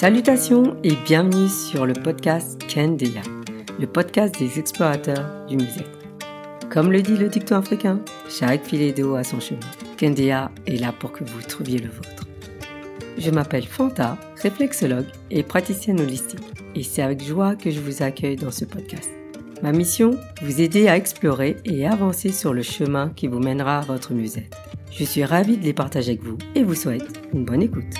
Salutations et bienvenue sur le podcast Kendeya, le podcast des explorateurs du musée. Comme le dit le dicton africain, chaque filet d'eau a son chemin. Kendeya est là pour que vous trouviez le vôtre. Je m'appelle Fanta, réflexologue et praticienne holistique, et c'est avec joie que je vous accueille dans ce podcast. Ma mission, vous aider à explorer et avancer sur le chemin qui vous mènera à votre musée. Je suis ravie de les partager avec vous et vous souhaite une bonne écoute.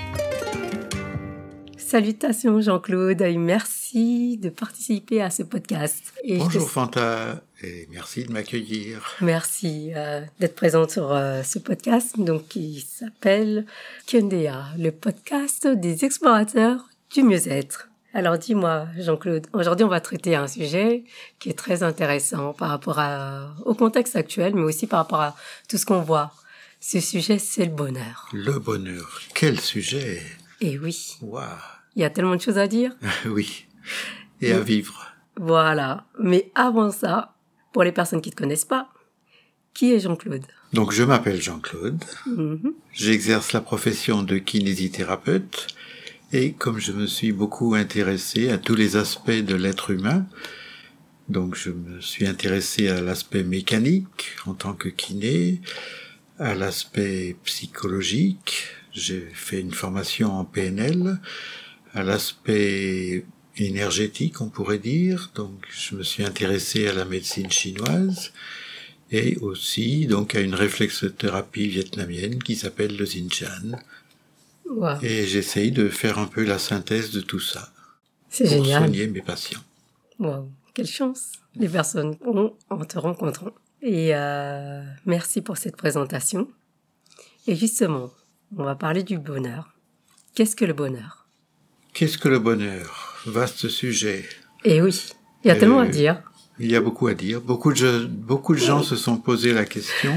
Salutations Jean-Claude et merci de participer à ce podcast. Et Bonjour Fanta et merci de m'accueillir. Merci euh, d'être présente sur euh, ce podcast donc qui s'appelle Kendea, le podcast des explorateurs du mieux-être. Alors dis-moi, Jean-Claude, aujourd'hui on va traiter un sujet qui est très intéressant par rapport à, au contexte actuel, mais aussi par rapport à tout ce qu'on voit. Ce sujet, c'est le bonheur. Le bonheur, quel sujet? Eh oui. Waouh Il y a tellement de choses à dire. oui, et à vivre. Voilà, mais avant ça, pour les personnes qui ne te connaissent pas, qui est Jean-Claude? Donc je m'appelle Jean-Claude, mm-hmm. j'exerce la profession de kinésithérapeute. Et comme je me suis beaucoup intéressé à tous les aspects de l'être humain, donc je me suis intéressé à l'aspect mécanique en tant que kiné, à l'aspect psychologique, j'ai fait une formation en PNL, à l'aspect énergétique on pourrait dire, donc je me suis intéressé à la médecine chinoise et aussi donc à une réflexothérapie vietnamienne qui s'appelle le Xinchan et j'essaye de faire un peu la synthèse de tout ça. C'est génial. Pour soigner mes patients. Wow, quelle chance les personnes ont en te rencontrant. Et euh, merci pour cette présentation. Et justement, on va parler du bonheur. Qu'est-ce que le bonheur? Qu'est-ce que le bonheur? Vaste sujet. Et oui, il y a tellement à dire. Il y a beaucoup à dire. Beaucoup de, beaucoup de gens se sont posé la question.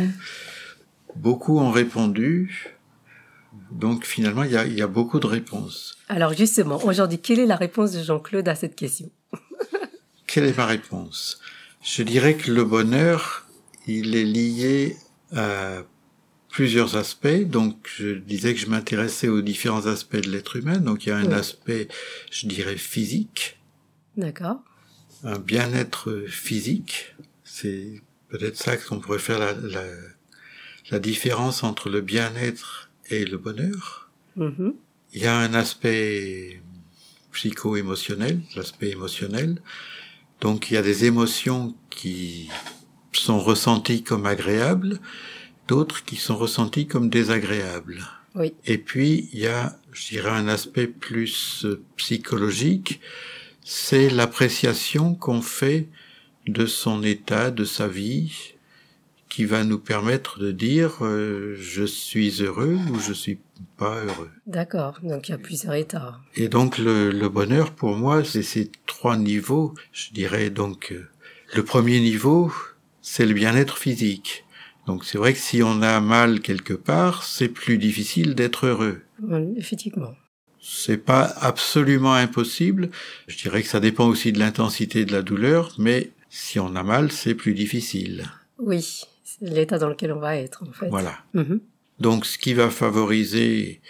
Beaucoup ont répondu. Donc finalement, il y a, il y a beaucoup de réponses. Alors justement, aujourd'hui, quelle est la réponse de Jean-Claude à cette question? Quelle est ma réponse? Je dirais que le bonheur, il est lié à plusieurs aspects. Donc je disais que je m'intéressais aux différents aspects de l'être humain. Donc il y a un aspect, je dirais, physique. D'accord. Un bien-être physique. C'est peut-être ça qu'on pourrait faire la, la, la différence entre le bien-être et le bonheur. Mm-hmm. Il y a un aspect psycho-émotionnel, l'aspect émotionnel. Donc il y a des émotions qui sont ressenties comme agréables, d'autres qui sont ressenties comme désagréables. Oui. Et puis il y a, je dirais, un aspect plus psychologique, c'est l'appréciation qu'on fait de son état, de sa vie, qui va nous permettre de dire euh, je suis heureux ou je suis pas heureux. D'accord, donc il y a plusieurs états. Et donc le, le bonheur pour moi c'est ces trois niveaux. Je dirais donc euh, le premier niveau c'est le bien-être physique. Donc c'est vrai que si on a mal quelque part, c'est plus difficile d'être heureux. Oui, effectivement. C'est pas absolument impossible. Je dirais que ça dépend aussi de l'intensité de la douleur, mais si on a mal, c'est plus difficile. Oui, l'état dans lequel on va être, en fait. Voilà. Mhm. Donc, ce qui va favoriser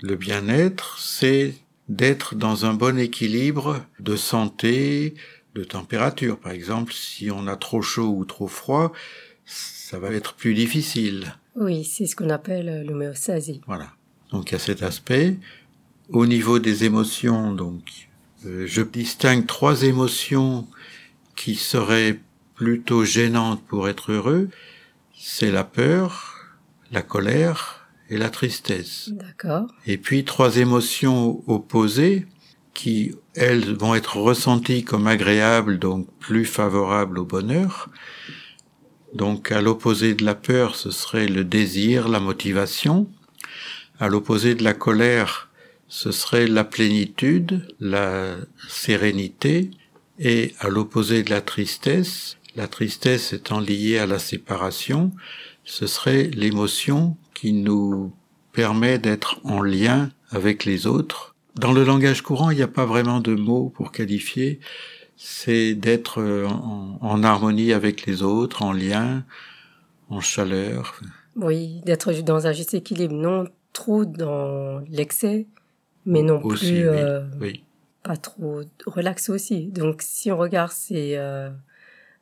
le bien-être, c'est d'être dans un bon équilibre de santé, de température. Par exemple, si on a trop chaud ou trop froid, ça va être plus difficile. Oui, c'est ce qu'on appelle l'homéostasie. Voilà. Donc, il y a cet aspect. Au niveau des émotions, donc, euh, je distingue trois émotions qui seraient plutôt gênantes pour être heureux c'est la peur, la colère et la tristesse. D'accord. Et puis trois émotions opposées qui, elles, vont être ressenties comme agréables, donc plus favorables au bonheur. Donc à l'opposé de la peur, ce serait le désir, la motivation. À l'opposé de la colère, ce serait la plénitude, la sérénité. Et à l'opposé de la tristesse, la tristesse étant liée à la séparation, ce serait l'émotion qui nous permet d'être en lien avec les autres. Dans le langage courant, il n'y a pas vraiment de mots pour qualifier. C'est d'être en, harmonie avec les autres, en lien, en chaleur. Oui, d'être dans un juste équilibre, non trop dans l'excès mais non Aussi, plus oui, euh, oui. pas trop relaxé aussi. Donc si on regarde ces, euh,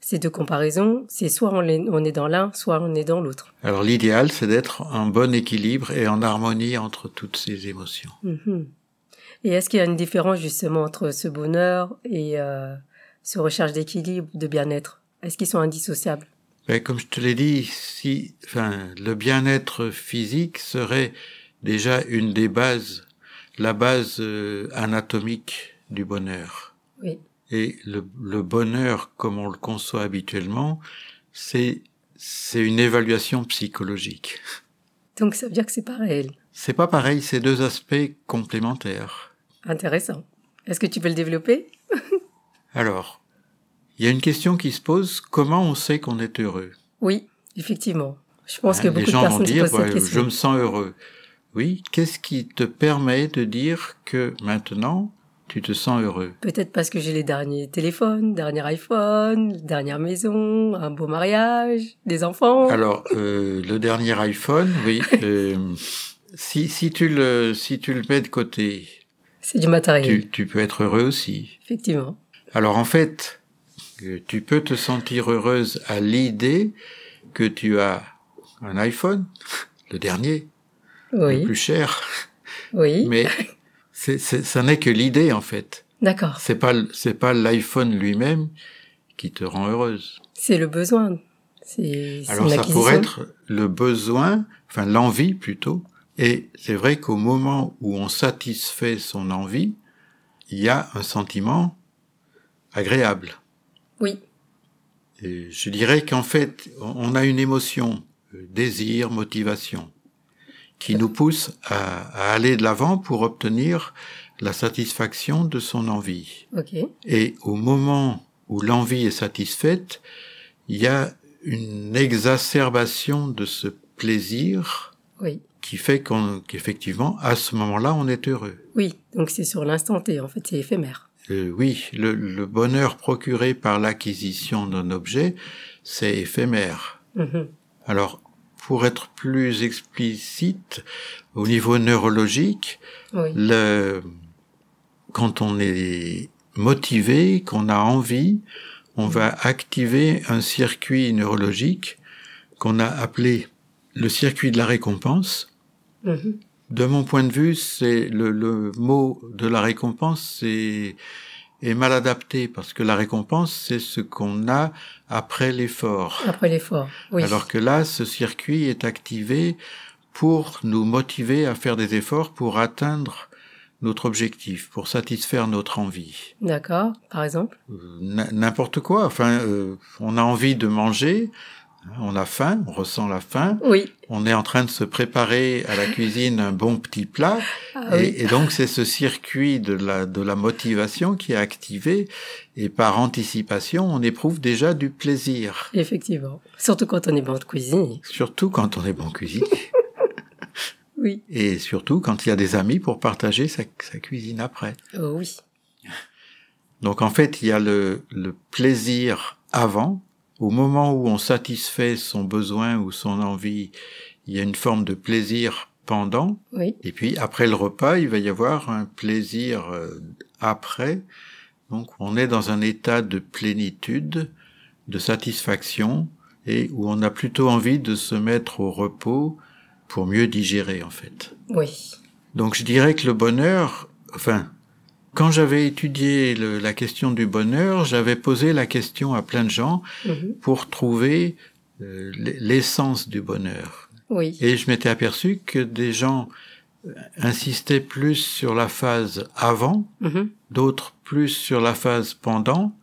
ces deux comparaisons, c'est soit on est, on est dans l'un, soit on est dans l'autre. Alors l'idéal, c'est d'être en bon équilibre et en harmonie entre toutes ces émotions. Mhm. Et est-ce qu'il y a une différence justement entre ce bonheur et euh, ce recherche d'équilibre, de bien-être Est-ce qu'ils sont indissociables? Mais comme je te l'ai dit, si, enfin, le bien-être physique serait déjà une des bases, la base euh, anatomique du bonheur. Oui. Et le, le bonheur, comme on le conçoit habituellement, c'est c'est une évaluation psychologique. Donc ça veut dire que c'est pas réel. C'est pas pareil, c'est deux aspects complémentaires. Intéressant. Est-ce que tu peux le développer? Alors, il y a une question qui se pose comment on sait qu'on est heureux? Oui, effectivement. Je pense Hein, que Les beaucoup de gens vont personnes se dire posent cette ouais, question. je me sens heureux. Oui, qu'est-ce qui te permet de dire que maintenant tu te sens heureux? Peut-être parce que j'ai les derniers téléphones, dernier iPhone, dernière maison, un beau mariage, des enfants. Alors, euh, le dernier iPhone, oui. euh, si, si, tu le, si tu le mets de côté, C'est du matériel, tu, tu peux être heureux aussi. effectivement. Alors en fait, tu peux te sentir heureuse à l'idée que tu as un iPhone, le dernier, le Oui, plus cher, oui. mais c'est, c'est, ça n'est que l'idée en fait. D'accord. C'est pas, c'est pas l'iPhone lui-même qui te rend heureuse. C'est le besoin. C'est c'est Alors ça pourrait être le besoin, enfin l'envie plutôt. Et c'est vrai qu'au moment où on satisfait son envie, il y a un sentiment agréable. Oui, Et je dirais qu'en fait, on a une émotion, euh, désir, motivation, qui nous pousse à, à aller de l'avant pour obtenir la satisfaction de son envie. ok. Et au moment où l'envie est satisfaite, il y a une exacerbation de ce plaisir Oui, qui fait qu'on, qu'effectivement, à ce moment-là, on est heureux. oui. Donc c'est sur l'instant T, en fait, c'est éphémère. Euh, oui, le, le bonheur procuré par l'acquisition d'un objet, c'est éphémère. Mhm. Alors, pour être plus explicite, au niveau neurologique, Oui, le, quand on est motivé, qu'on a envie, on va activer un circuit neurologique qu'on a appelé le circuit de la récompense. Mhm. De mon point de vue, c'est le, le mot de la récompense c'est est mal adapté parce que la récompense c'est ce qu'on a après l'effort. après l'effort. Oui, Alors que là, ce circuit est activé pour nous motiver à faire des efforts pour atteindre notre objectif, pour satisfaire notre envie. d'accord. Par exemple? Euh, N'importe quoi. Enfin, euh, on a envie de manger, on a faim, on ressent la faim, Oui. on est en train de se préparer à la cuisine un bon petit plat, Ah et, oui. et donc c'est ce circuit de la, de la motivation qui est activé, et par anticipation, on éprouve déjà du plaisir. Effectivement. Surtout quand on est bon de cuisine. Surtout quand on est bon cuisinier. Oui. Et surtout quand il y a des amis pour partager sa, sa cuisine après. Oh oui. Donc en fait, il y a le, le plaisir avant. Au moment où on satisfait son besoin ou son envie, il y a une forme de plaisir pendant. Oui. Et puis après le repas, il va y avoir un plaisir euh, après. Donc on est dans un état de plénitude, de satisfaction, et où on a plutôt envie de se mettre au repos pour mieux digérer en fait. Oui. Donc je dirais que le bonheur, enfin, quand j'avais étudié le- la question du bonheur, j'avais posé la question à plein de gens Mhm. pour trouver euh, l'essence du bonheur. Oui. Et je m'étais aperçu que des gens euh, insistaient plus sur la phase avant, Mhm. d'autres plus sur la phase pendant,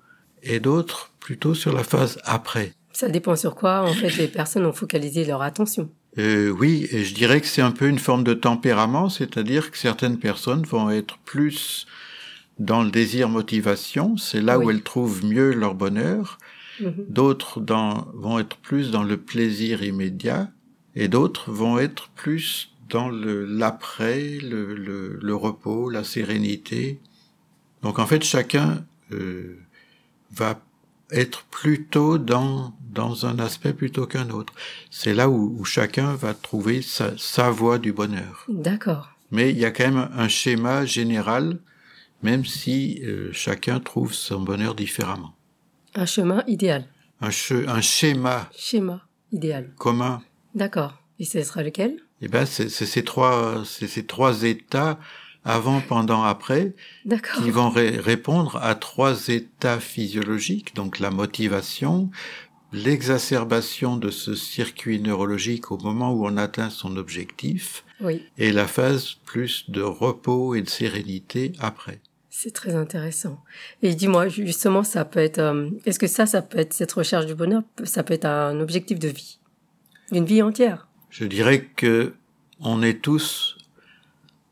et d'autres plutôt sur la phase après. Ça dépend sur quoi, en fait, les personnes ont focalisé leur attention. Euh, oui, et je dirais que c'est un peu une forme de tempérament, c'est-à-dire que certaines personnes vont être plus dans le désir motivation, c'est là où elles trouvent mieux leur bonheur, Mhm. d'autres vont être plus dans le plaisir immédiat, et d'autres vont être plus dans le l'après, le, le, le repos, la sérénité. Donc en fait, chacun euh, va être plutôt dans, dans un aspect plutôt qu'un autre. C'est là où, où chacun va trouver sa, sa voie du bonheur. D'accord. mais il y a quand même un schéma général, même si euh, chacun trouve son bonheur différemment. Un chemin idéal. Un, un schéma. Schéma idéal. Commun. D'accord. Et ce sera lequel? Eh ben, c'est ces trois, c'est ces trois états avant, pendant, après, qui vont répondre à trois états physiologiques, donc la motivation, l'exacerbation de ce circuit neurologique au moment où on atteint son objectif, oui. et la phase plus de repos et de sérénité après. C'est très intéressant. Et dis-moi, justement, ça peut être, euh, est-ce que ça, ça peut être cette recherche du bonheur, ça peut être un objectif de vie, d'une vie entière? Je dirais que on est tous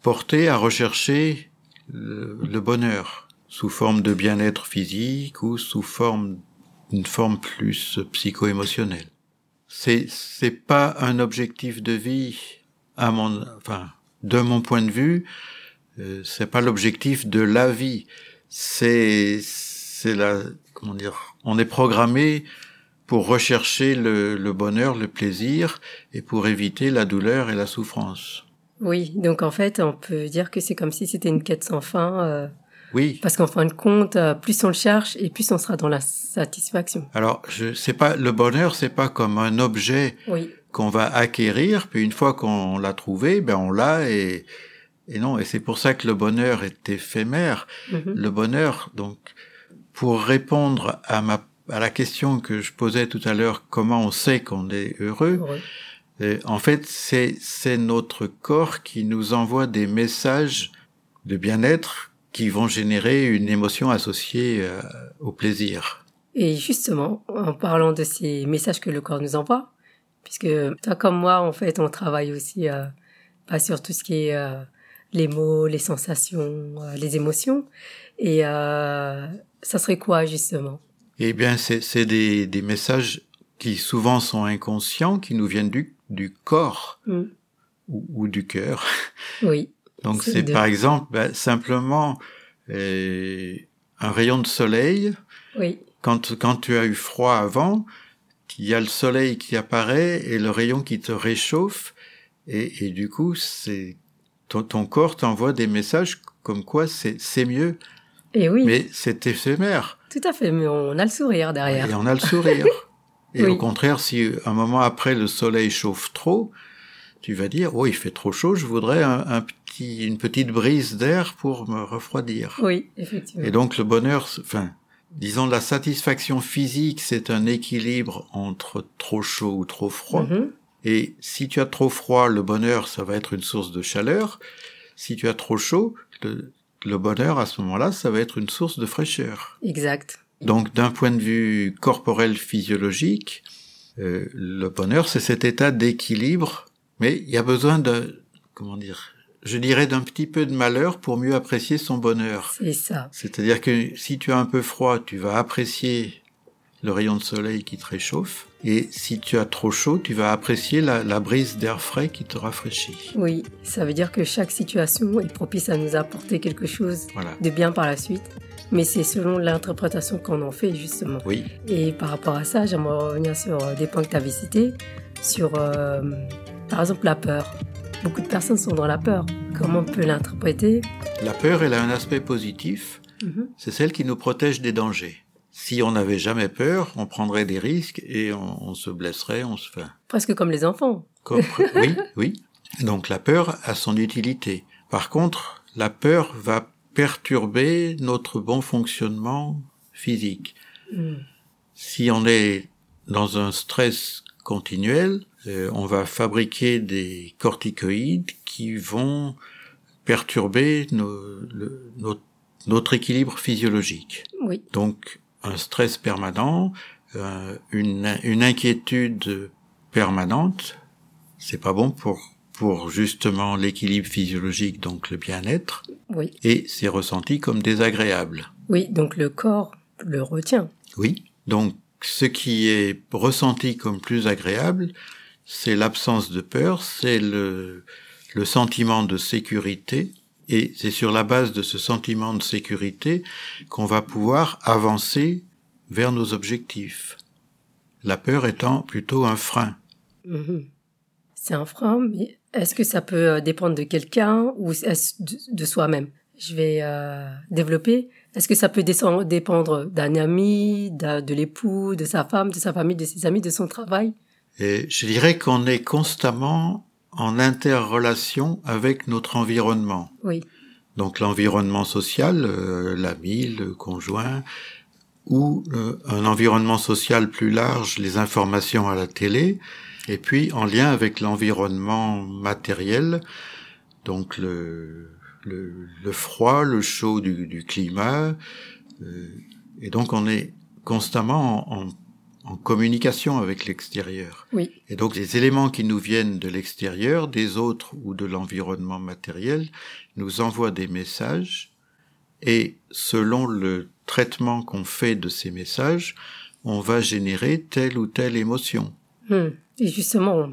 porté à rechercher le, bonheur sous forme de bien-être physique ou sous forme d'une forme plus psycho-émotionnelle. C'est c'est pas un objectif de vie à mon enfin de mon point de vue euh, c'est pas l'objectif de la vie c'est c'est la comment dire on est programmé pour rechercher le, le bonheur le plaisir et pour éviter la douleur et la souffrance oui, donc en fait, on peut dire que c'est comme si c'était une quête sans fin. Euh, oui. Parce qu'en fin de compte, euh, plus on le cherche et plus on sera dans la satisfaction. Alors, je sais pas, le bonheur, c'est pas comme un objet qu'on va acquérir, puis une fois qu'on l'a trouvé, ben on l'a et et non. Et c'est pour ça que le bonheur est éphémère. Mm-hmm. Le bonheur, donc, pour répondre à ma à la question que je posais tout à l'heure, comment on sait qu'on est heureux. heureux en fait, c'est notre corps qui nous envoie des messages de bien-être qui vont générer une émotion associée euh, au plaisir. Et justement, en parlant de ces messages que le corps nous envoie, puisque toi comme moi, en fait, on travaille aussi euh, pas sur tout ce qui est euh, les mots, les sensations, les émotions, et ça serait quoi justement? Eh bien, c'est des, des messages qui souvent sont inconscients, qui nous viennent du du corps mm. ou, du cœur. Oui. Donc c'est par exemple ben, simplement euh, un rayon de soleil. Oui. Quand, quand tu as eu froid avant, il y a le soleil qui apparaît et le rayon qui te réchauffe et, et du coup c'est ton, ton corps t'envoie des messages comme quoi c'est mieux. Et oui. Mais c'est éphémère. Tout à fait, mais on a le sourire derrière. Et on a le sourire. Et au contraire, si un moment après le soleil chauffe trop, tu vas dire, oh, il fait trop chaud, je voudrais un, petit, une petite brise d'air pour me refroidir. Oui, effectivement. Et donc le bonheur, enfin, disons la satisfaction physique, c'est un équilibre entre trop chaud ou trop froid. Mm-hmm. Et si tu as trop froid, le bonheur, ça va être une source de chaleur. Si tu as trop chaud, le, le bonheur, à ce moment-là, ça va être une source de fraîcheur. Exact. Donc d'un point de vue corporel physiologique, euh, le bonheur, c'est cet état d'équilibre, mais il y a besoin de, comment dire, je dirais d'un petit peu de malheur pour mieux apprécier son bonheur. C'est ça. C'est-à-dire que si tu as un peu froid, tu vas apprécier le rayon de soleil qui te réchauffe. Et si tu as trop chaud, tu vas apprécier la, la brise d'air frais qui te rafraîchit. Oui, ça veut dire que chaque situation est propice à nous apporter quelque chose de bien par la suite mais c'est selon l'interprétation qu'on en fait justement. Oui. Et par rapport à ça, j'aimerais revenir sur euh, des points que tu avais cités, sur euh, par exemple la peur. Beaucoup de personnes sont dans la peur. Comment on peut l'interpréter? La peur, elle a un aspect positif. Mhm. C'est celle qui nous protège des dangers. Si on n'avait jamais peur, on prendrait des risques et on, se blesserait, on se fait. Presque comme les enfants. oui, oui. Donc la peur a son utilité. Par contre, la peur va perturber notre bon fonctionnement physique. Hmm. Si on est dans un stress continuel, euh, on va fabriquer des corticoïdes qui vont perturber notre, équilibre physiologique. Oui. Donc un stress permanent, euh, une, une inquiétude permanente, c'est pas bon pour pour justement l'équilibre physiologique, donc le bien-être. Oui. Et c'est ressenti comme désagréable. Oui, donc le corps le retient. Oui. Donc ce qui est ressenti comme plus agréable, c'est l'absence de peur, c'est le, le sentiment de sécurité, et c'est sur la base de ce sentiment de sécurité qu'on va pouvoir avancer vers nos objectifs. La peur étant plutôt un frein. Mm-hmm. c'est un frein, mais est-ce que ça peut euh, dépendre de quelqu'un ou de, soi-même? Je vais euh, développer. Est-ce que ça peut dépendre d'un ami, de l'époux, de sa femme, de sa famille, de ses amis, de son travail? Et je dirais qu'on est constamment en interrelation avec notre environnement. Oui, Donc l'environnement social, euh, l'ami, le conjoint, ou euh, un environnement social plus large, les informations à la télé, et puis en lien avec l'environnement matériel, donc le, le, le froid, le chaud du, du climat, euh, et donc on est constamment en, en, en communication avec l'extérieur. oui, Et donc les éléments qui nous viennent de l'extérieur, des autres ou de l'environnement matériel, nous envoient des messages et selon le traitement qu'on fait de ces messages, on va générer telle ou telle émotion. Hmm. Et justement,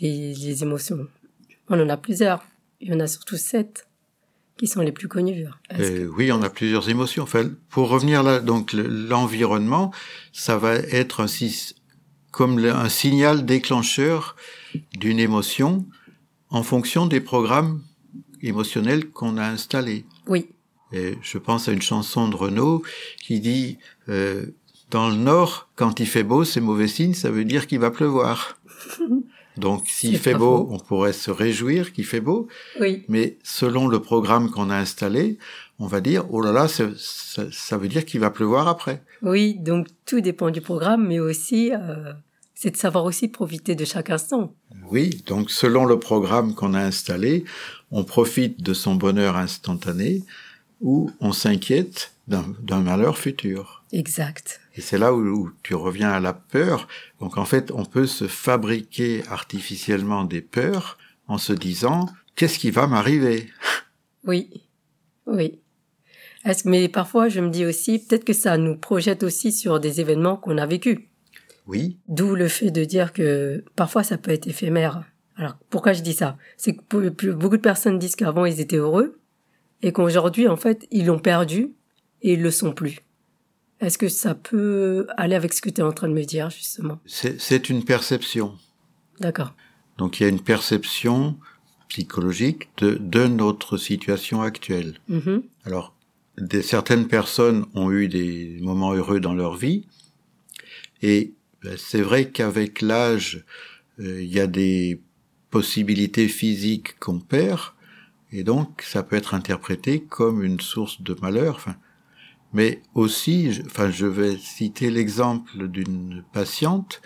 les, les émotions, on en a plusieurs. Il y en a surtout sept qui sont les plus connues. Que- Euh, oui, on a plusieurs émotions. Enfin, pour revenir là, donc le- l'environnement, ça va être un, comme un signal déclencheur d'une émotion en fonction des programmes émotionnels qu'on a installés. Oui, Et je pense à une chanson de Renaud qui dit euh, dans le nord, quand il fait beau, c'est mauvais signe, ça veut dire qu'il va pleuvoir. Donc s'il fait beau, faux. on pourrait se réjouir qu'il fait beau, oui, mais selon le programme qu'on a installé, on va dire oh là là, ça, ça, ça veut dire qu'il va pleuvoir après. oui. Donc tout dépend du programme, mais aussi, euh, c'est de savoir aussi profiter de chaque instant. Oui, donc selon le programme qu'on a installé, on profite de son bonheur instantané ou on s'inquiète d'un malheur futur. Exact. Et c'est là où, où tu reviens à la peur. Donc en fait, on peut se fabriquer artificiellement des peurs en se disant qu'est-ce qui va m'arriver? Oui, oui. Est-ce, mais parfois, je me dis aussi, peut-être que ça nous projette aussi sur des événements qu'on a vécus. Oui, D'où le fait de dire que parfois ça peut être éphémère. Alors pourquoi je dis ça? C'est que beaucoup de personnes disent qu'avant ils étaient heureux et qu'aujourd'hui en fait ils l'ont perdu et ils le sont plus. Est-ce que ça peut aller avec ce que tu es en train de me dire justement? C'est une perception. D'accord. Donc il y a une perception psychologique de, de notre situation actuelle. Mhm. Alors, des, certaines personnes ont eu des moments heureux dans leur vie, et ben, c'est vrai qu'avec l'âge, euh, il y a des possibilités physiques qu'on perd, et donc ça peut être interprété comme une source de malheur. Enfin, mais aussi, je, enfin, je vais citer l'exemple d'une patiente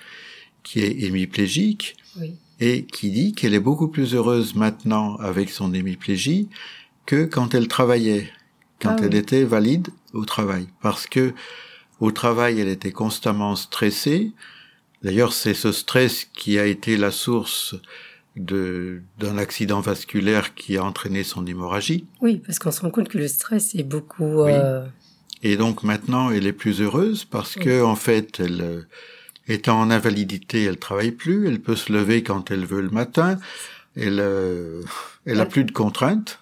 qui est hémiplégique Oui. et qui dit qu'elle est beaucoup plus heureuse maintenant avec son hémiplégie que quand elle travaillait, quand Ah elle oui. était valide au travail. Parce que au travail, elle était constamment stressée. D'ailleurs, c'est ce stress qui a été la source d'un accident vasculaire qui a entraîné son hémorragie. Oui, parce qu'on se rend compte que le stress est beaucoup. Oui. euh, Et donc maintenant, elle est plus heureuse parce que en fait, elle euh, étant en invalidité, elle travaille plus. Elle peut se lever quand elle veut le matin. Elle euh, elle a plus de contraintes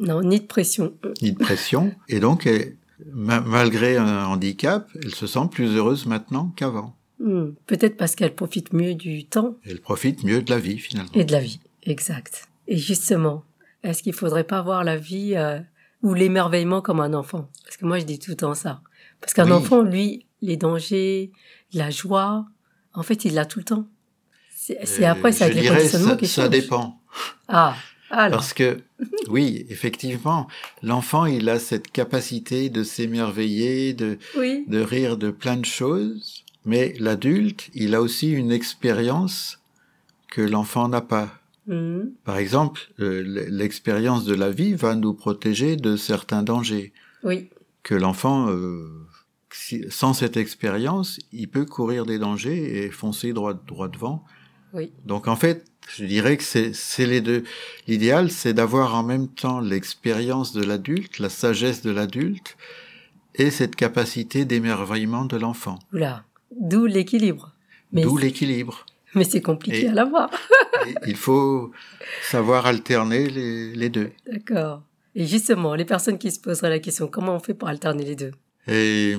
Non, ni de pression. ni de pression. Et donc, elle- malgré un handicap, elle se sent plus heureuse maintenant qu'avant. Hmm. Peut-être parce qu'elle profite mieux du temps Elle profite mieux de la vie finalement. Et de la vie, exact. Et justement, est-ce qu'il faudrait pas voir la vie euh, ou l'émerveillement comme un enfant Parce que moi, je dis tout le temps ça. Parce qu'un Oui. enfant, lui, les dangers, la joie, en fait, il l'a tout le temps. C'est Euh, après, c'est je dirais, ça, qui ça dépend. Ah, alors, Parce que, oui, effectivement, l'enfant, il a cette capacité de s'émerveiller, de, oui, de rire de plein de choses, mais l'adulte, il a aussi une expérience que l'enfant n'a pas. Mhm. Par exemple, euh, l'expérience de la vie va nous protéger de certains dangers oui, que l'enfant, euh, sans cette expérience, il peut courir des dangers et foncer droit, droit devant. oui, Donc en fait, je dirais que c'est les deux. L'idéal, c'est d'avoir en même temps l'expérience de l'adulte, la sagesse de l'adulte, et cette capacité d'émerveillement de l'enfant. oula, d'où l'équilibre. D'où l'équilibre. Mais c'est compliqué Et- à l'avoir. Il faut savoir alterner les, les deux. D'accord. Et justement, les personnes qui se poseraient la question, comment on fait pour alterner les deux? Et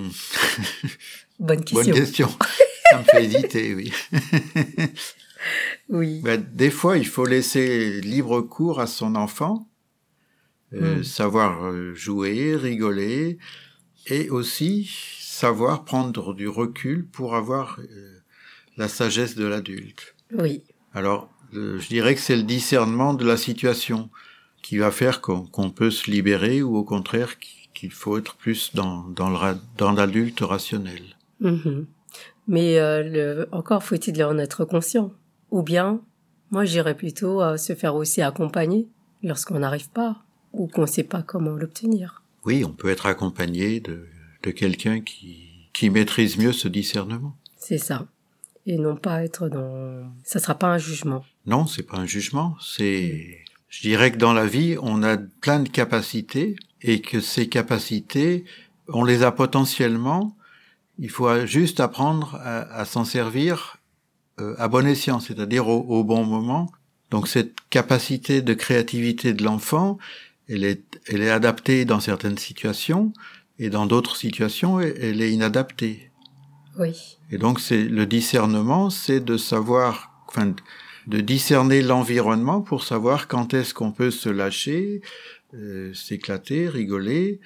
Bonne question. bonne question. Ça me fait hésiter, oui. Oui. Ben, des fois, il faut laisser libre cours à son enfant, euh, Hmm. savoir euh, jouer, rigoler, et aussi savoir prendre du recul pour avoir euh, la sagesse de l'adulte. Oui. Alors, euh, je dirais que c'est le discernement de la situation qui va faire qu'on peut se libérer ou au contraire qu'- qu'il faut être plus dans, dans l'adulte rationnel. Mhm. Mais euh, le, encore faut-il en être conscient. Ou bien, moi j'irais plutôt à se faire aussi accompagner lorsqu'on n'arrive pas ou qu'on ne sait pas comment l'obtenir. Oui, on peut être accompagné de, de quelqu'un qui, qui maîtrise mieux ce discernement. C'est ça. Et non pas être dans... Ça sera pas un jugement. Non, c'est pas un jugement, c'est, je dirais que dans la vie, on a plein de capacités et que ces capacités, on les a potentiellement, il faut juste apprendre à, à s'en servir euh, à bon escient, c'est-à-dire au, au bon moment. Donc cette capacité de créativité de l'enfant, elle est, elle est adaptée dans certaines situations et dans d'autres situations, elle- elle est inadaptée. Oui. Et donc c'est le discernement, c'est de savoir, enfin, de discerner l'environnement pour savoir quand est-ce qu'on peut se lâcher, euh, s'éclater, rigoler,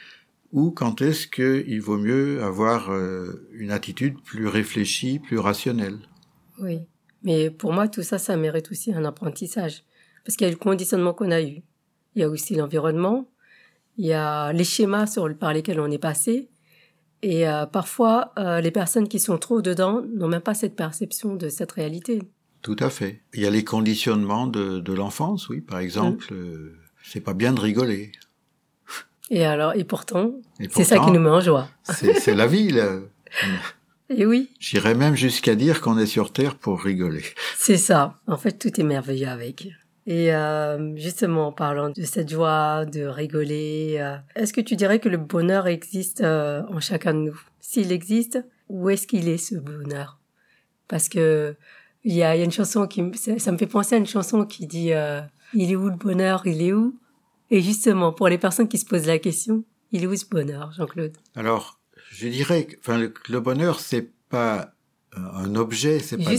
ou quand est-ce qu'il vaut mieux avoir euh, une attitude plus réfléchie, plus rationnelle. Oui. Mais pour moi, tout ça, ça mérite aussi un apprentissage. Parce qu'il y a le conditionnement qu'on a eu. Il y a aussi l'environnement. Il y a les schémas sur, par lesquels on est passé. Et euh, parfois, euh, les personnes qui sont trop dedans n'ont même pas cette perception de cette réalité. Tout à fait. Il y a les conditionnements de, de l'enfance, oui. Par exemple, euh, c'est pas bien de rigoler. Et alors, et pourtant, Et c'est ça qui pourtant, nous met en joie. C'est c'est la vie. là. Et oui, J'irais même jusqu'à dire qu'on est sur Terre pour rigoler. c'est ça. En fait, tout est merveilleux avec. Et euh, justement, en parlant de cette joie, de rigoler, euh, est-ce que tu dirais que le bonheur existe euh, en chacun de nous? S'il existe, où est-ce qu'il est ce bonheur? Parce que il y y a une chanson qui, ça, ça me fait penser à une chanson qui dit euh, Il est où le bonheur? Il est où? Et justement, pour les personnes qui se posent la question, il est où ce bonheur, Jean-Claude Alors, je dirais que enfin, le, le bonheur, c'est pas un objet, c'est pas,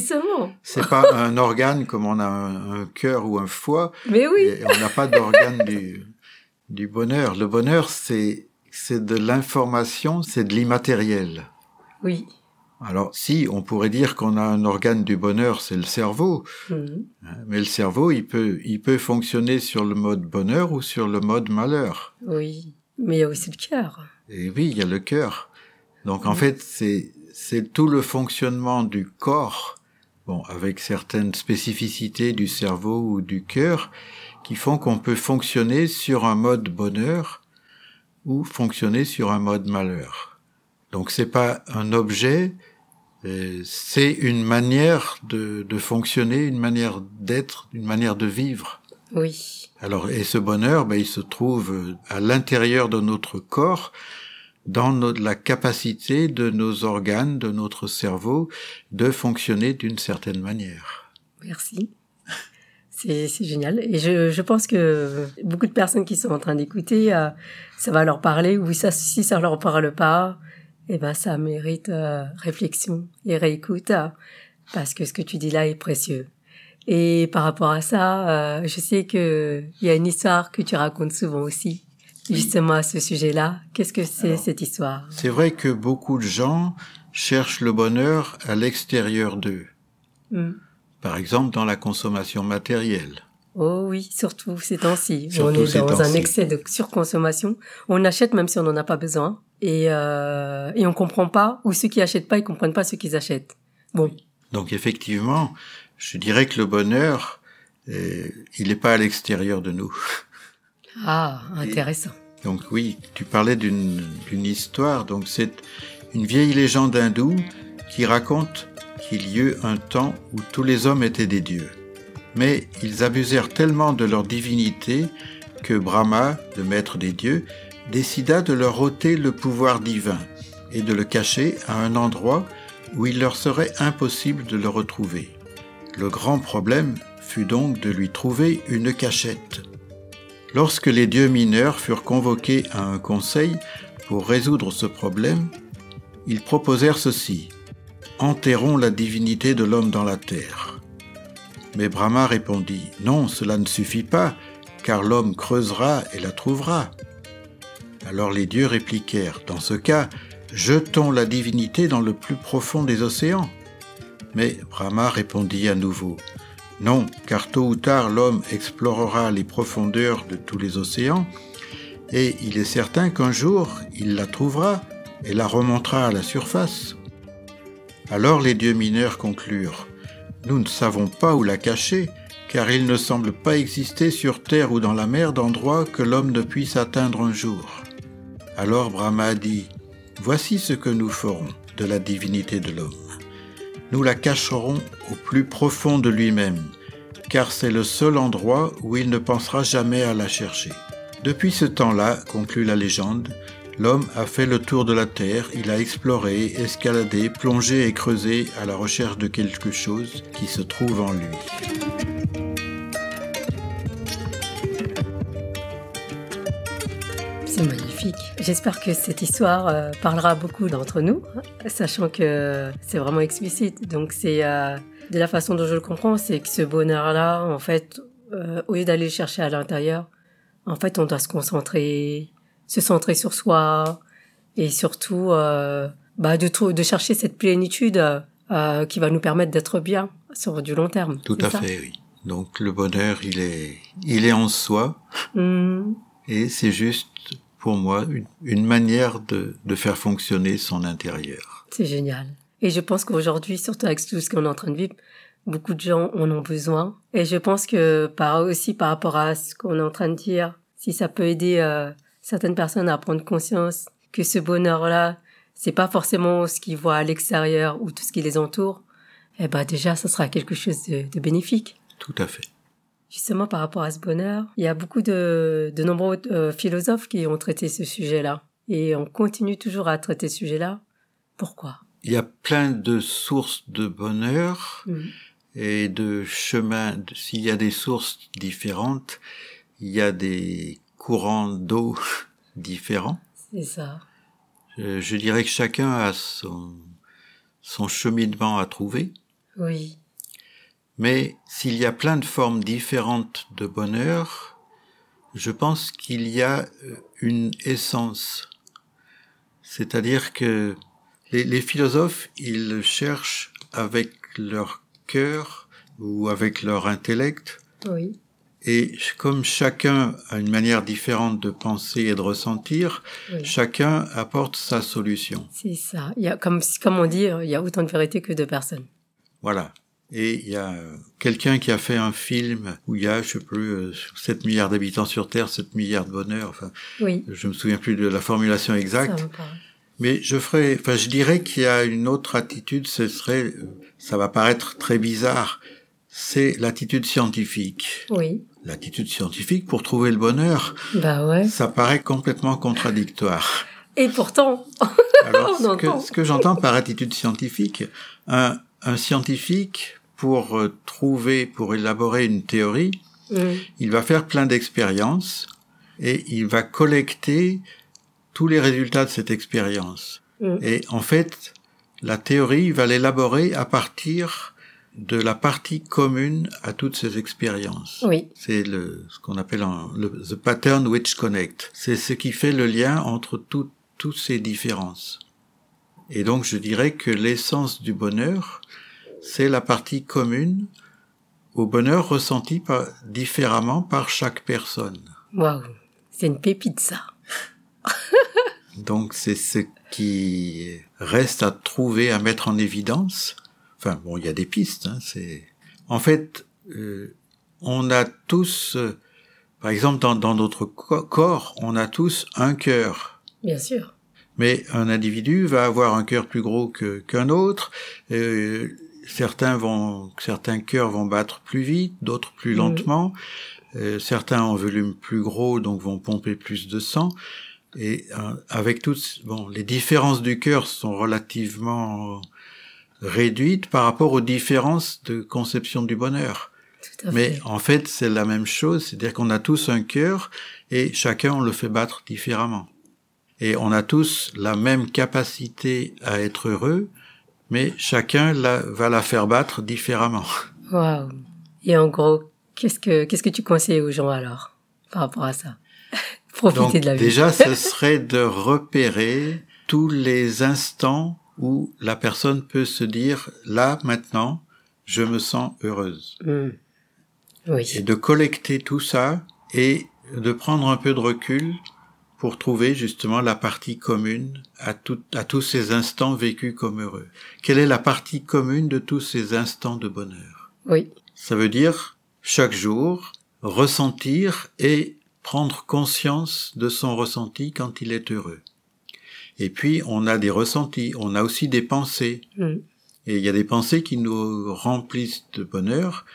c'est pas un organe comme on a un, un cœur ou un foie, Mais oui. et on n'a pas d'organe du, du bonheur. Le bonheur, c'est, c'est de l'information, c'est de l'immatériel. Oui. Alors, si on pourrait dire qu'on a un organe du bonheur, c'est le cerveau, Mhm. hein, mais le cerveau, il peut, il peut fonctionner sur le mode bonheur ou sur le mode malheur. Oui. Mais il y a aussi le cœur. Et oui, il y a le cœur. Donc en fait, c'est c'est tout le fonctionnement du corps, bon, avec certaines spécificités du cerveau ou du cœur, qui font qu'on peut fonctionner sur un mode bonheur ou fonctionner sur un mode malheur. Donc c'est pas un objet, euh, c'est une manière de, de fonctionner, une manière d'être, une manière de vivre. Oui. Alors, et ce bonheur, ben, il se trouve à l'intérieur de notre corps, dans la capacité de nos organes, de notre cerveau, de fonctionner d'une certaine manière. Merci. C'est génial. Et je, je pense que beaucoup de personnes qui sont en train d'écouter, euh, ça va leur parler. Ou si ça leur parle pas, eh ben ça mérite euh, réflexion et réécoute. euh, parce que ce que tu dis là est précieux. Et par rapport à ça, je sais que il y a une histoire que tu racontes souvent aussi, justement à ce sujet-là. Qu'est-ce que c'est cette histoire? C'est vrai que beaucoup de gens cherchent le bonheur à l'extérieur d'eux. Hmm. Par exemple, dans la consommation matérielle. Oh oui, surtout ces temps-ci. On est dans un excès de surconsommation. On achète même si on n'en a pas besoin. Et, euh, et on comprend pas, ou ceux qui achètent pas, ils comprennent pas ce qu'ils achètent. Bon, Donc effectivement, je dirais que le bonheur, euh, il n'est pas à l'extérieur de nous. ah, intéressant. Donc oui, tu parlais d'une d'une histoire, donc c'est une vieille légende hindoue qui raconte qu'il y eut un temps où tous les hommes étaient des dieux. Mais ils abusèrent tellement de leur divinité que Brahma, le maître des dieux, décida de leur ôter le pouvoir divin et de le cacher à un endroit où il leur serait impossible de le retrouver. Le grand problème fut donc de lui trouver une cachette. Lorsque les dieux mineurs furent convoqués à un conseil pour résoudre ce problème, ils proposèrent ceci. Enterrons la divinité de l'homme dans la terre. Mais Brahma répondit, Non, cela ne suffit pas, car l'homme creusera et la trouvera. Alors les dieux répliquèrent, Dans ce cas, jetons la divinité dans le plus profond des océans. Mais Brahma répondit à nouveau, Non, car tôt ou tard l'homme explorera les profondeurs de tous les océans, et il est certain qu'un jour il la trouvera et la remontera à la surface. Alors les dieux mineurs conclurent, Nous ne savons pas où la cacher, car il ne semble pas exister sur terre ou dans la mer d'endroit que l'homme ne puisse atteindre un jour. Alors Brahma dit, Voici ce que nous ferons de la divinité de l'homme. Nous la cacherons au plus profond de lui-même, car c'est le seul endroit où il ne pensera jamais à la chercher. Depuis ce temps-là, conclut la légende, l'homme a fait le tour de la Terre, il a exploré, escaladé, plongé et creusé à la recherche de quelque chose qui se trouve en lui. Magnifique. J'espère que cette histoire euh, parlera beaucoup d'entre nous, hein, sachant que c'est vraiment explicite. Donc c'est euh, de la façon dont je le comprends, c'est que ce bonheur-là, en fait, euh, au lieu d'aller le chercher à l'intérieur, en fait, on doit se concentrer, se centrer sur soi et surtout bah, de, chercher cette plénitude qui va nous permettre d'être bien sur du long terme. Tout à ça fait, oui. Donc le bonheur, il est, il est en soi, Hmm. et c'est juste pour moi une, une manière de, de faire fonctionner son intérieur. C'est génial. Et je pense qu'aujourd'hui, surtout avec tout ce qu'on est en train de vivre, beaucoup de gens en ont besoin. Et je pense que par aussi par rapport à ce qu'on est en train de dire, si ça peut aider euh, certaines personnes à prendre conscience que ce bonheur-là, c'est pas forcément ce qu'ils voient à l'extérieur ou tout ce qui les entoure, eh ben déjà, ça sera quelque chose de, de bénéfique. Tout à fait. Justement, par rapport à ce bonheur, il y a beaucoup de, de nombreux euh, philosophes qui ont traité ce sujet-là. Et on continue toujours à traiter ce sujet-là. Pourquoi? Il y a plein de sources de bonheur Mhm. et de chemins. S'il y a des sources différentes, il y a des courants d'eau différents. C'est ça. Euh, Je dirais que chacun a son, son cheminement à trouver. Oui. Mais s'il y a plein de formes différentes de bonheur, je pense qu'il y a euh, une essence. C'est-à-dire que les, les philosophes, ils cherchent avec leur cœur ou avec leur intellect, Oui. et comme chacun a une manière différente de penser et de ressentir, oui. chacun apporte sa solution. C'est ça. Il y a, comme, comme on dit, il y a autant de vérité que de personnes. Voilà. Et il y a euh, quelqu'un qui a fait un film où il y a, je sais plus, euh, 7 milliards d'habitants sur Terre, 7 milliards de bonheur. Enfin, Oui. je me souviens plus de la formulation exacte. Mais je ferais, enfin, je dirais qu'il y a une autre attitude, ce serait, euh, ça va paraître très bizarre, c'est l'attitude scientifique. Oui. L'attitude scientifique pour trouver le bonheur, Bah ouais. ça paraît complètement contradictoire. Et pourtant, Alors, ce que, ce que j'entends par attitude scientifique, un, un scientifique, pour euh, trouver, pour élaborer une théorie, hum, il va faire plein d'expériences et il va collecter tous les résultats de cette expérience. hum, Et en fait, la théorie, il va l'élaborer à partir de la partie commune à toutes ces expériences. oui. C'est le, ce qu'on appelle en- le the pattern which connect. C'est ce qui fait le lien entre tout- toutes ces différences. Et donc, je dirais que l'essence du bonheur, c'est la partie commune au bonheur ressenti par- différemment par chaque personne. Waouh. C'est une pépite, ça. Donc, c'est ce qui reste à trouver, à mettre en évidence. Enfin, bon, il y a des pistes. Hein, c'est en fait, euh, on a tous, euh, par exemple, dans, dans notre co- corps, on a tous un cœur. Bien sûr. Mais un individu va avoir un cœur plus gros qu'un autre. Euh, certains vont, certains cœurs vont battre plus vite, d'autres plus Mhm. lentement. Euh, certains ont un volume plus gros, donc vont pomper plus de sang. Et euh, avec toutes, bon, les différences du cœur sont relativement réduites par rapport aux différences de conception du bonheur. Tout à Mais fait. en fait, c'est la même chose, c'est-à-dire qu'on a tous un cœur et chacun on le fait battre différemment. Et on a tous la même capacité à être heureux, mais chacun la- va la faire battre différemment. Waouh. Et en gros, qu'est-ce que qu'est-ce que tu conseilles aux gens alors par rapport à ça? Profiter de la vie. Déjà, ce serait de repérer tous les instants où la personne peut se dire là maintenant, je me sens heureuse. Hmm. Oui. Et de collecter tout ça et de prendre un peu de recul pour trouver justement la partie commune à, tout, à tous ces instants vécus comme heureux. Quelle est la partie commune de tous ces instants de bonheur? Oui. Ça veut dire chaque jour ressentir et prendre conscience de son ressenti quand il est heureux. Et puis on a des ressentis, on a aussi des pensées. Hmm. Et il y a des pensées qui nous remplissent de bonheur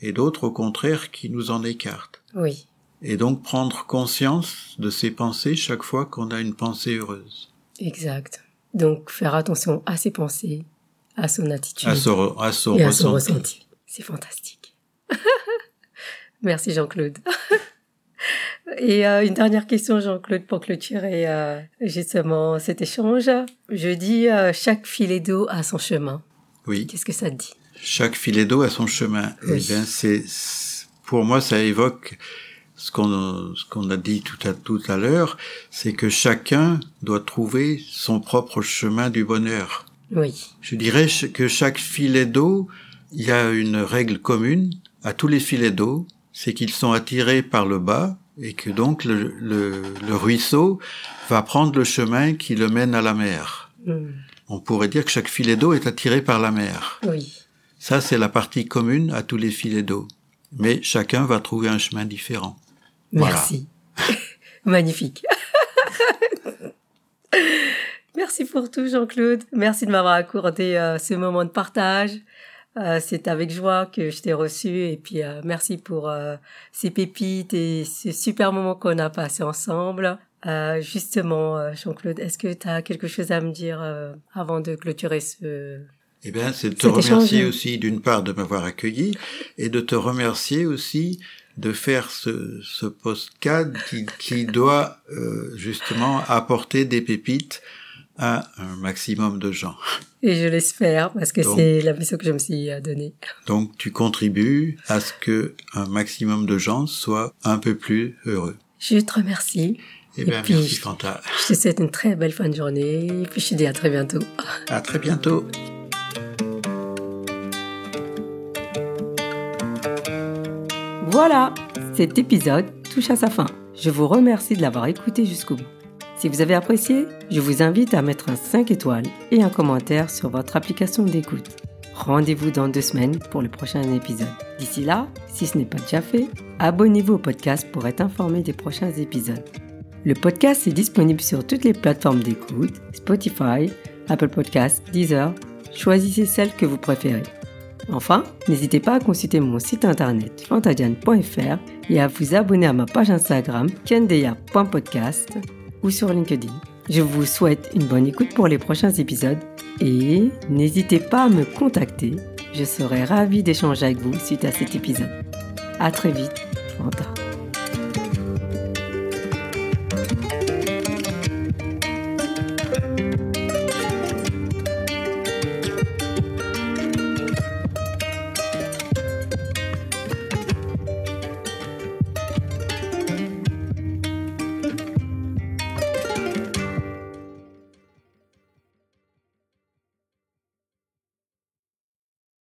et d'autres au contraire qui nous en écartent. Oui. Et donc prendre conscience de ses pensées chaque fois qu'on a une pensée heureuse. Exact. Donc faire attention à ses pensées, à son attitude À son, à son et à son ressenti. ressenti. C'est fantastique. Merci Jean-Claude. Et euh, une dernière question, Jean-Claude, pour clôturer euh, justement cet échange. Je dis euh, chaque filet d'eau a son chemin. Oui. Qu'est-ce que ça te dit? Chaque filet d'eau a son chemin. Oui. Eh bien, c'est- pour moi, ça évoque ce qu'on, ce qu'on a dit tout à, tout à l'heure, c'est que chacun doit trouver son propre chemin du bonheur. Oui. Je dirais que chaque filet d'eau, il y a une règle commune à tous les filets d'eau, c'est qu'ils sont attirés par le bas et que donc le, le, le ruisseau va prendre le chemin qui le mène à la mer. Hmm. On pourrait dire que chaque filet d'eau est attiré par la mer. Oui. Ça, c'est la partie commune à tous les filets d'eau. Mais chacun va trouver un chemin différent. Merci. Magnifique. Merci pour tout, Jean-Claude. Merci de m'avoir accordé euh, ce moment de partage. Euh, c'est avec joie que je t'ai reçu et puis euh, merci pour ces pépites et ce super moment qu'on a passé ensemble. Justement, Jean-Claude, est-ce que tu as quelque chose à me dire avant de clôturer ce... Eh bien, c'est de te remercier aussi d'une part de m'avoir accueilli et de te remercier aussi de faire ce, ce postcard qui, qui doit euh, justement apporter des pépites à un maximum de gens. Et je l'espère parce que c'est la mission que je me suis euh, donnée. Donc, tu contribues à ce que un maximum de gens soient un peu plus heureux. Je te remercie. Eh Et bien, puis- merci Fanta. Je te souhaite une très belle fin de journée et puis je te dis à très bientôt. À très bientôt. Voilà, cet épisode touche à sa fin. Je vous remercie de l'avoir écouté jusqu'au bout. Si vous avez apprécié, je vous invite à mettre un 5 étoiles et un commentaire sur votre application d'écoute. Rendez-vous dans deux semaines pour le prochain épisode. D'ici là, si ce n'est pas déjà fait, abonnez-vous au podcast pour être informé des prochains épisodes. Le podcast est disponible sur toutes les plateformes d'écoute, Spotify, Apple Podcasts, Deezer. Choisissez celle que vous préférez. Enfin, n'hésitez pas à consulter mon site internet fantadiane.fr et à vous abonner à ma page Instagram kendeya.podcast ou sur LinkedIn. Je vous souhaite une bonne écoute pour les prochains épisodes et n'hésitez pas à me contacter. Je serai ravie d'échanger avec vous suite à cet épisode. À très vite.